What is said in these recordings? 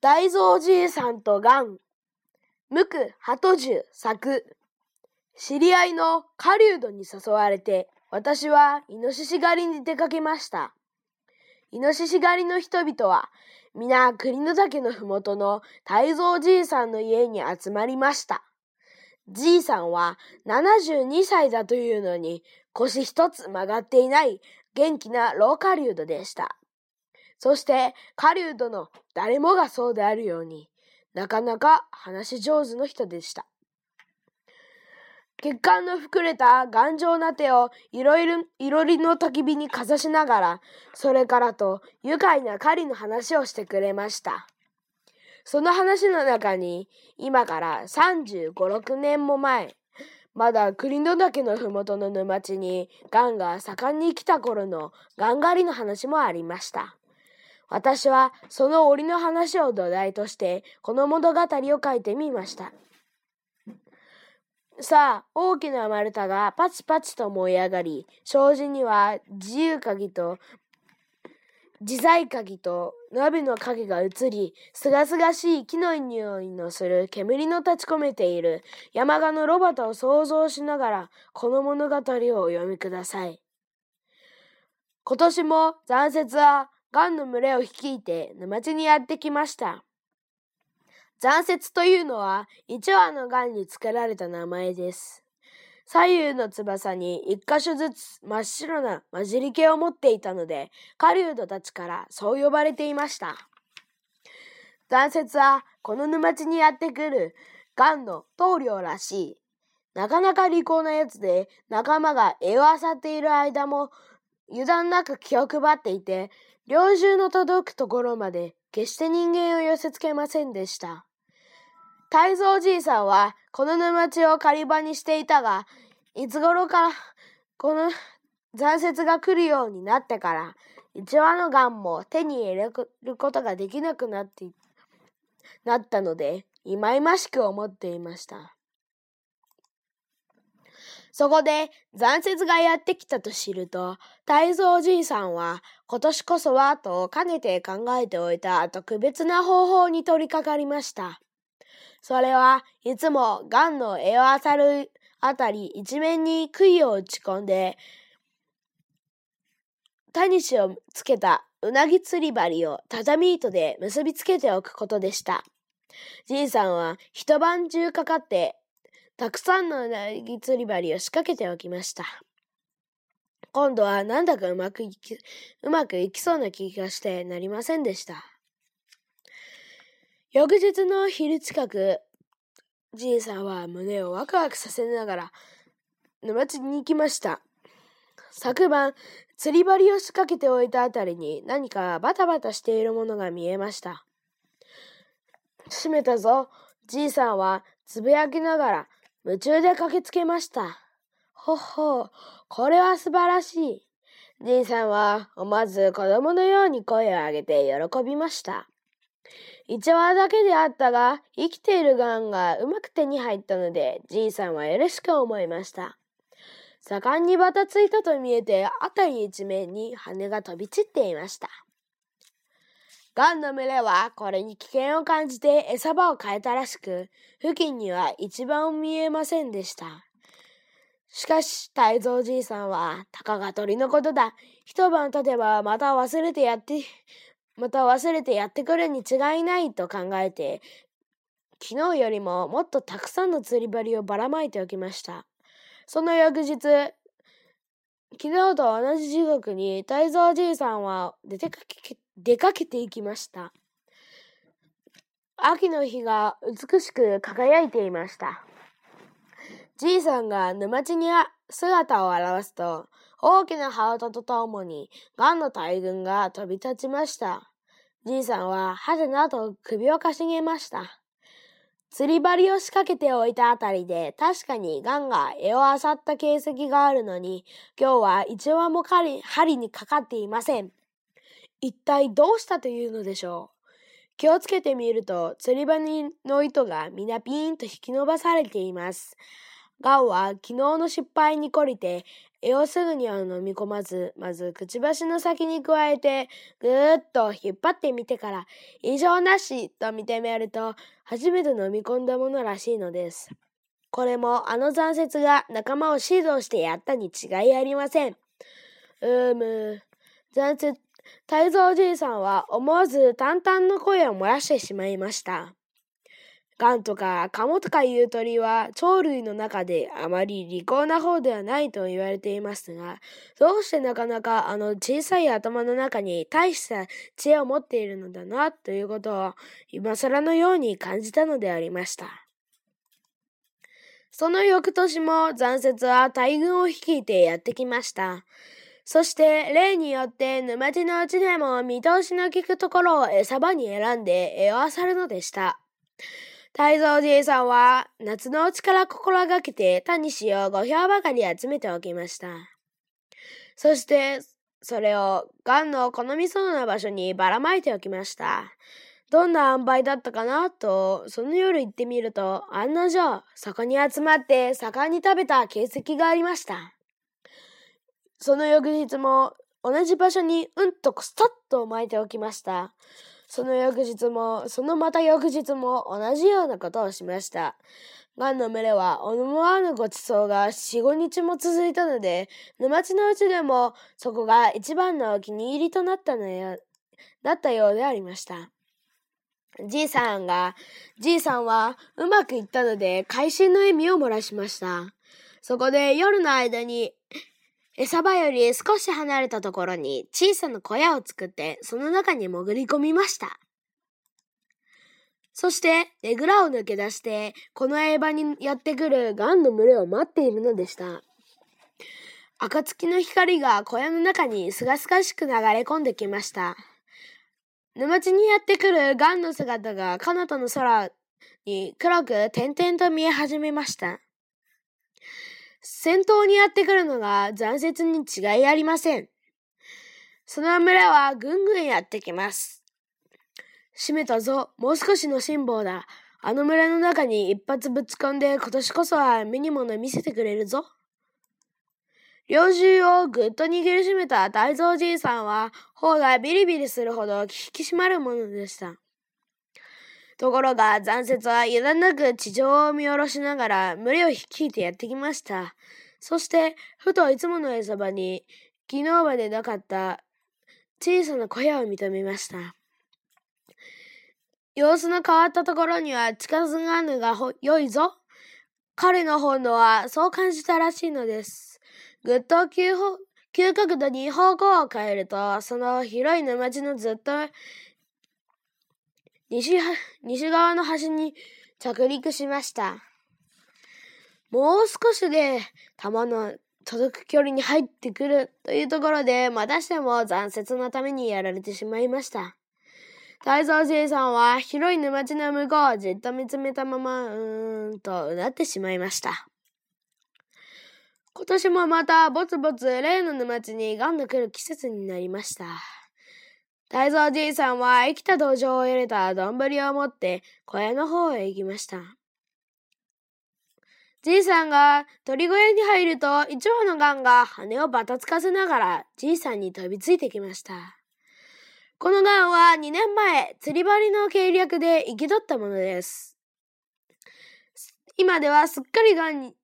大蔵じいさんとガン、無垢鳩樹作。知り合いの狩人に誘われて、私はイノシシ狩りに出かけました。イノシシ狩りの人々は、皆栗の岳のふもとの大蔵じいさんの家に集まりました。じいさんは72歳だというのに腰一つ曲がっていない元気な老狩人でした。そして狩人の誰もがそうであるように、なかなか話し上手の人でした。血管の膨れた頑丈な手をいろいろ、いろりの焚き火にかざしながら、それからと愉快な狩りの話をしてくれました。その話の中に、今から35、6年も前、まだ栗の岳のふもとの沼地に、ガンが盛んに来た頃のガン狩りの話もありました。私はその折の話を土台としてこの物語を書いてみました。さあ、大きな丸太がパチパチと燃え上がり、障子には自由鍵と自在鍵と鍋の影が映り、すがすがしい木の匂いのする煙の立ち込めている山鹿のロバタを想像しながら、この物語をお読みください。今年も残雪はガンの群れを率いて沼地にやってきました。残雪というのは一羽のガンに付けられた名前です。左右の翼に一箇所ずつ真っ白な混じり気を持っていたので、狩人たちからそう呼ばれていました。残雪はこの沼地にやってくるガンの棟梁らしい。なかなか利口なやつで仲間が絵を漁っている間も油断なく気を配っていて猟銃の届くところまで決して人間を寄せつけませんでした。太蔵じいさんはこの沼地を狩り場にしていたが、いつ頃からこの残雪が来るようになってから、一羽のガンも手に入れることができなくなってなったので、いまいましく思っていました。そこで残雪がやってきたと知ると、太蔵じいさんは今年こそはとかねて考えておいた特別な方法に取り掛かりました。それはいつもガンの絵を漁るあたり一面に杭を打ち込んで、タニシをつけたうなぎ釣り針を畳糸で結びつけておくことでした。じいさんは一晩中かかってたくさんのうなぎ釣り針を仕掛けておきました。今度はなんだかうまくいき、うまくいきそうな気がしてなりませんでした。翌日の昼近く、じいさんは胸をワクワクさせながら沼地に行きました。昨晩、釣り針を仕掛けておいたあたりに何かバタバタしているものが見えました。閉めたぞ。じいさんはつぶやきながら夢中で駆けつけました。ほほう、これは素晴らしい。じいさんは思わず子供のように声を上げて喜びました。一話だけであったが、生きているガンがうまく手に入ったので、じいさんは嬉しく思いました。盛んにバタついたと見えて、辺り一面に羽が飛び散っていました。ガンの群れはこれに危険を感じて餌場を変えたらしく、付近には一番見えませんでした。しかし、太蔵じいさんは、たかが鳥のことだ。一晩経てばまた忘れてやって、また忘れてやってくるに違いないと考えて、昨日よりももっとたくさんの釣り針をばらまいておきました。その翌日、昨日と同じ時刻に太蔵じいさんは出かけ出かけていきました。秋の日が美しく輝いていました。じいさんが沼地に姿を現すと、大きな羽音とともに、ガンの大群が飛び立ちました。じいさんは、はてなと首をかしげました。釣り針を仕掛けておいたあたりで、確かにガンが絵を漁った形跡があるのに、今日は一羽も針にかかっていません。一体どうしたというのでしょう。気をつけてみると、釣り針の糸がみなピーンと引き伸ばされています。ガンは昨日の失敗に懲りて、絵をすぐには飲み込まず、まずくちばしの先に加えて、ぐーっと引っ張ってみてから、異常なしと認めると、初めて飲み込んだものらしいのです。これもあの残雪が仲間を指導してやったに違いありません。うーむ、残雪、太蔵じいさんは思わず淡々の声を漏らしてしまいました。ガンとかカモとかいう鳥は鳥類の中であまり利口な方ではないと言われていますが、どうしてなかなかあの小さい頭の中に大した知恵を持っているのだなということを今更のように感じたのでありました。その翌年も残雪は大軍を率いてやってきました。そして、例によって沼地のうちでも見通しの利くところを餌場に選んで絵を漁るのでした。太蔵じいさんは夏のうちから心がけてタニシを5票ばかり集めておきました。そして、それをガンの好みそうな場所にばらまいておきました。どんな塩梅だったかなと、その夜行ってみると、案の定、そこに集まって盛んに食べた形跡がありました。その翌日も同じ場所にうんとスタッと巻いておきました。その翌日も、そのまた翌日も同じようなことをしました。ガンの群れは思わぬごちそうが四五日も続いたので、沼地のうちでもそこが一番のお気に入りとなったのよ、なったようでありました。じいさんが、じいさんはうまくいったので会心の笑みを漏らしました。そこで夜の間に、餌場より少し離れたところに小さな小屋を作ってその中に潜り込みました。そして、ねぐらを抜け出して、この映場にやってくるガンの群れを待っているのでした。暁の光が小屋の中にすがすがしく流れ込んできました。沼地にやってくるガンの姿が彼方の空に黒く点々と見え始めました。先頭にやってくるのが残雪に違いありません。その群れはぐんぐんやってきます。閉めたぞ、もう少しの辛抱だ。あの村の中に一発ぶち込んで今年こそは目に物見せてくれるぞ。猟銃をぐっと握りしめた大蔵じいさんは、頬がビリビリするほど引き締まるものでした。ところが残雪は油断なく地上を見下ろしながら群れを率いてやってきました。そして、ふといつもの餌場に、昨日までなかった小さな小屋を認めました。様子の変わったところには近づがぬが良いぞ。彼の本能はそう感じたらしいのです。ぐっと急急角度に方向を変えると、その広い沼地のずっと西西側の端に着陸しました。もう少しで弾の届く距離に入ってくるというところで、またしても残雪のためにやられてしまいました。太蔵じいさんは広い沼地の向こうをじっと見つめたまま、うーんとうなってしまいました。今年もまたぼつぼつ例の沼地にガンの来る季節になりました。太蔵じいさんは生きた道場を入れた丼を持って小屋の方へ行きました。じいさんが鳥小屋に入ると一羽のガンが羽をばたつかせながらじいさんに飛びついてきました。このガンは2年前釣り針の計略で生き取ったものです。今ではすっかりガンに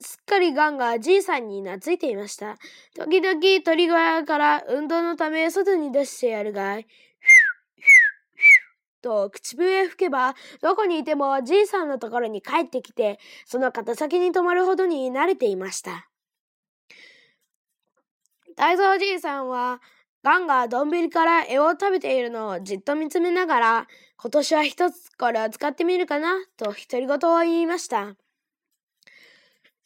すっかりガンがじいさんに懐いていました。時々鳥小屋から運動のため外に出してやるがい、と口笛吹けば、どこにいてもじいさんのところに帰ってきて、その肩先に止まるほどに慣れていました。大蔵じいさんは、ガンが丼から絵を食べているのをじっと見つめながら、今年は一つこれを使ってみるかな、と独り言を言いました。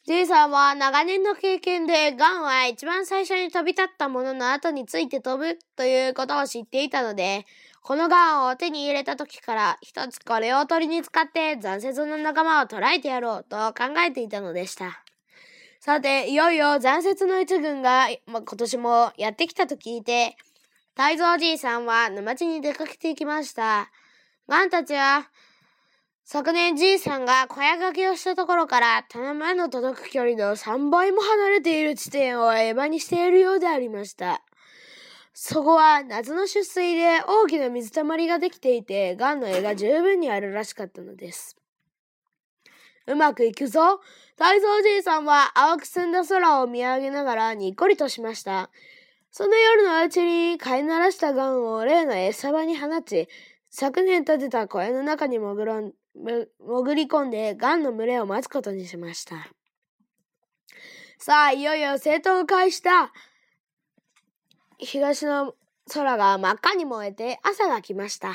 じいさんは長年の経験で、ガンは一番最初に飛び立ったものの後について飛ぶということを知っていたので、このガンを手に入れた時から一つこれを鳥に使って残雪の仲間を捕らえてやろうと考えていたのでした。さて、いよいよ残雪の一軍が、ま、今年もやってきたと聞いて、太蔵じいさんは沼地に出かけていきました。ガンたちは、昨年じいさんが小屋掛けをしたところから棚前の届く距離の3倍も離れている地点をエヴァにしているようでありました。そこは夏の出水で大きな水たまりができていて、ガンの絵が十分にあるらしかったのです。うまくいくぞ太蔵じいさんは青く澄んだ空を見上げながらにっこりとしました。その夜のうちに飼いならしたガンを例の餌場に放ち、昨年建てた小屋の中に潜ろん潜り込んでガンの群れを待つことにしました。さあ、いよいよ生徒を開した。東の空が真っ赤に燃えて朝が来ました。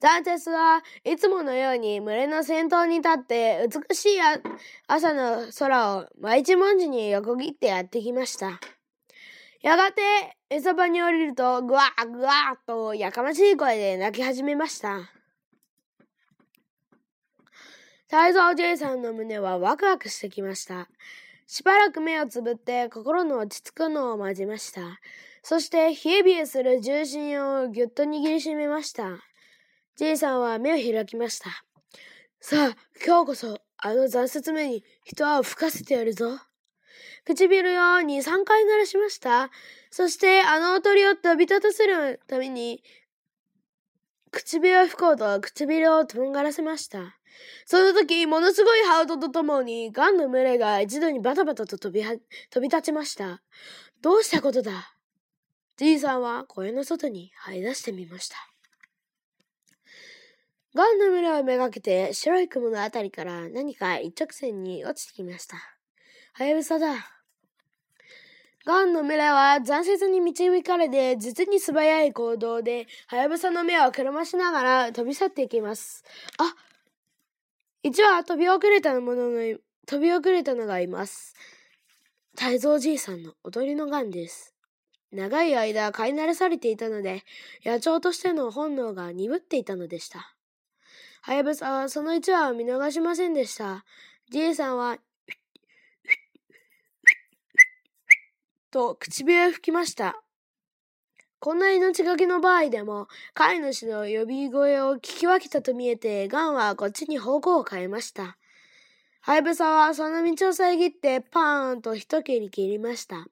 ザンセスはいつものように群れの先頭に立って美しい朝の空を毎日文字に横切ってやってきました。やがて餌場に降りるとぐわーぐわーとやかましい声で泣き始めました。太蔵じいさんの胸はワクワクしてきました。しばらく目をつぶって心の落ち着くのを待ちました。そして冷え冷えする重心をぎゅっと握りしめました。じいさんは目を開きました。さあ、今日こそ、あの残雪目に一泡吹かせてやるぞ。唇を2、3回鳴らしました。そして、あの鳥を飛び立たせるために、唇を吹こうと唇をとんがらせました。その時、ものすごいハートとともに、ガンの群れが一度にバタバタと飛びは、飛び立ちました。どうしたことだ？じいさんは小屋の外に這い出してみました。ガンの群れをめがけて白い雲のあたりから何か一直線に落ちてきました。はやぶさだ。ガンの群れは残雪に導かれて実に素早い行動で、はやぶさの目をくるましながら飛び去っていきます。あ一羽飛び遅れたものの、飛び遅れたのがいます。太蔵じいさんの踊りのガンです。長い間飼い慣らされていたので、野鳥としての本能が鈍っていたのでした。はやぶさはその一話を見逃しませんでした。じいさんは、と唇を吹きました。こんな命がけの場合でも、飼い主の呼び声を聞き分けたと見えて、ガンはこっちに方向を変えました。はやぶさはその道を遮ってパーンと一蹴り切りました。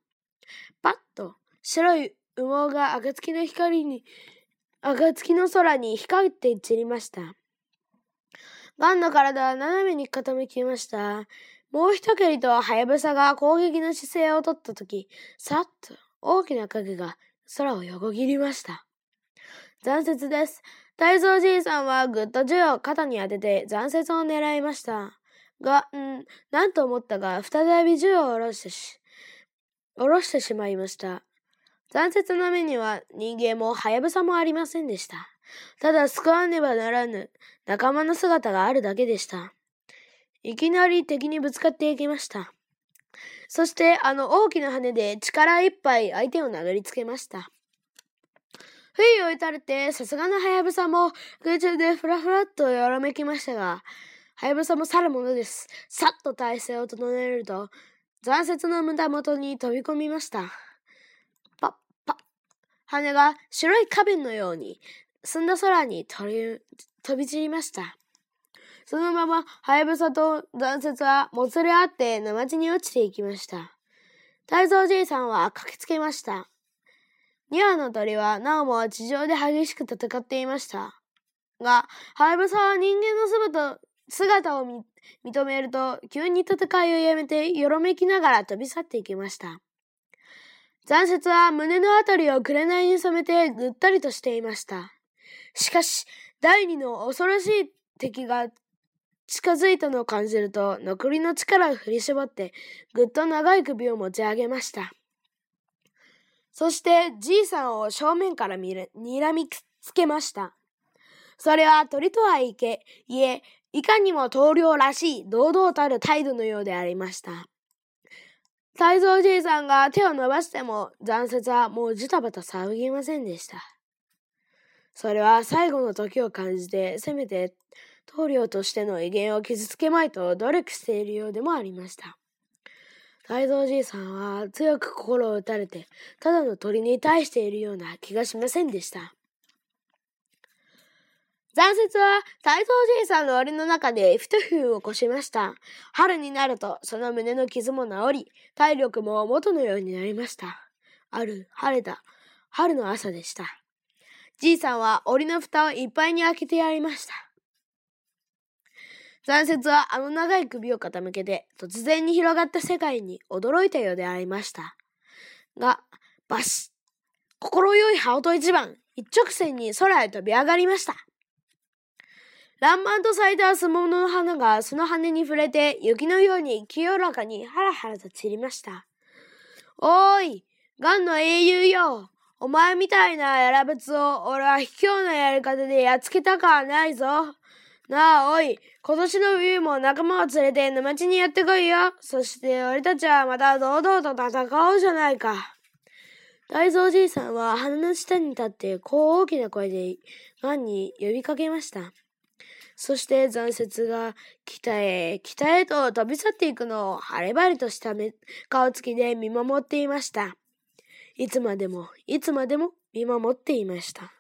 パッと白い羽毛が暁の光に、暁の空に光って散りました。ガンの体は斜めに傾きました。もう一蹴りとハヤブサが攻撃の姿勢をとったとき、さっと大きな影が空を横切りました。残雪です。大蔵じいさんはぐっと銃を肩に当てて残雪を狙いました。が、ん、なんと思ったが、再び銃を下ろしてし、下ろしてしまいました。残雪の目には人間もハヤブサもありませんでした。ただ救わねばならぬ仲間の姿があるだけでした。いきなり敵にぶつかっていきました。そしてあの大きな羽で力いっぱい相手を殴りつけました。不意を打たれてさすがのハヤブサも空中でふらふらっとよろめきましたが、ハヤブサも去るものです。さっと体勢を整えると、残雪の胸元に飛び込みました。パッパッ。羽が白い花弁のように澄んだ空に飛び散りました。そのまま、ハヤブサと残雪はもつれ合って沼地に落ちていきました。太蔵じいさんは駆けつけました。2羽の鳥はなおも地上で激しく戦っていました。が、ハヤブサは人間の姿姿を認めると、急に戦いをやめて、よろめきながら飛び去っていきました。残雪は胸のあたりを紅に染めてぐったりとしていました。しかし、第二の恐ろしい敵が近づいたのを感じると、残りの力を振り絞って、ぐっと長い首を持ち上げました。そして、じいさんを正面から見る、睨みつけました。それは鳥とはいけ、いえ、いかにも棟梁らしい堂々たる態度のようでありました。太蔵じいさんが手を伸ばしても、残雪はもうジタバタ騒ぎませんでした。それは最後の時を感じて、せめて棟梁としての威厳を傷つけまいと努力しているようでもありました。大蔵じいさんは強く心を打たれて、ただの鳥に対しているような気がしませんでした。残雪は大蔵じいさんの檻の中でふとふを起こしました。春になるとその胸の傷も治り、体力も元のようになりました。ある晴れた春の朝でした。じいさんは檻の蓋をいっぱいに開けてやりました。残雪はあの長い首を傾けて突然に広がった世界に驚いたようでありました。が、バシッ心よい羽音一番、一直線に空へ飛び上がりました。爛漫と咲いたスモモの花がその羽に触れて雪のように清らかにハラハラと散りました。おーい、ガンの英雄よ。お前みたいなやらべつを俺は卑怯なやり方でやっつけたかはないぞ。なあ、おい、今年の冬も仲間を連れて沼地にやってこいよ。そして俺たちはまた堂々と戦おうじゃないか。大蔵じいさんは鼻の下に立ってこう大きな声でガンに呼びかけました。そして残雪が北へ北へと飛び去っていくのを晴れ晴れとした顔つきで見守っていました。いつまでもいつまでも見守っていました。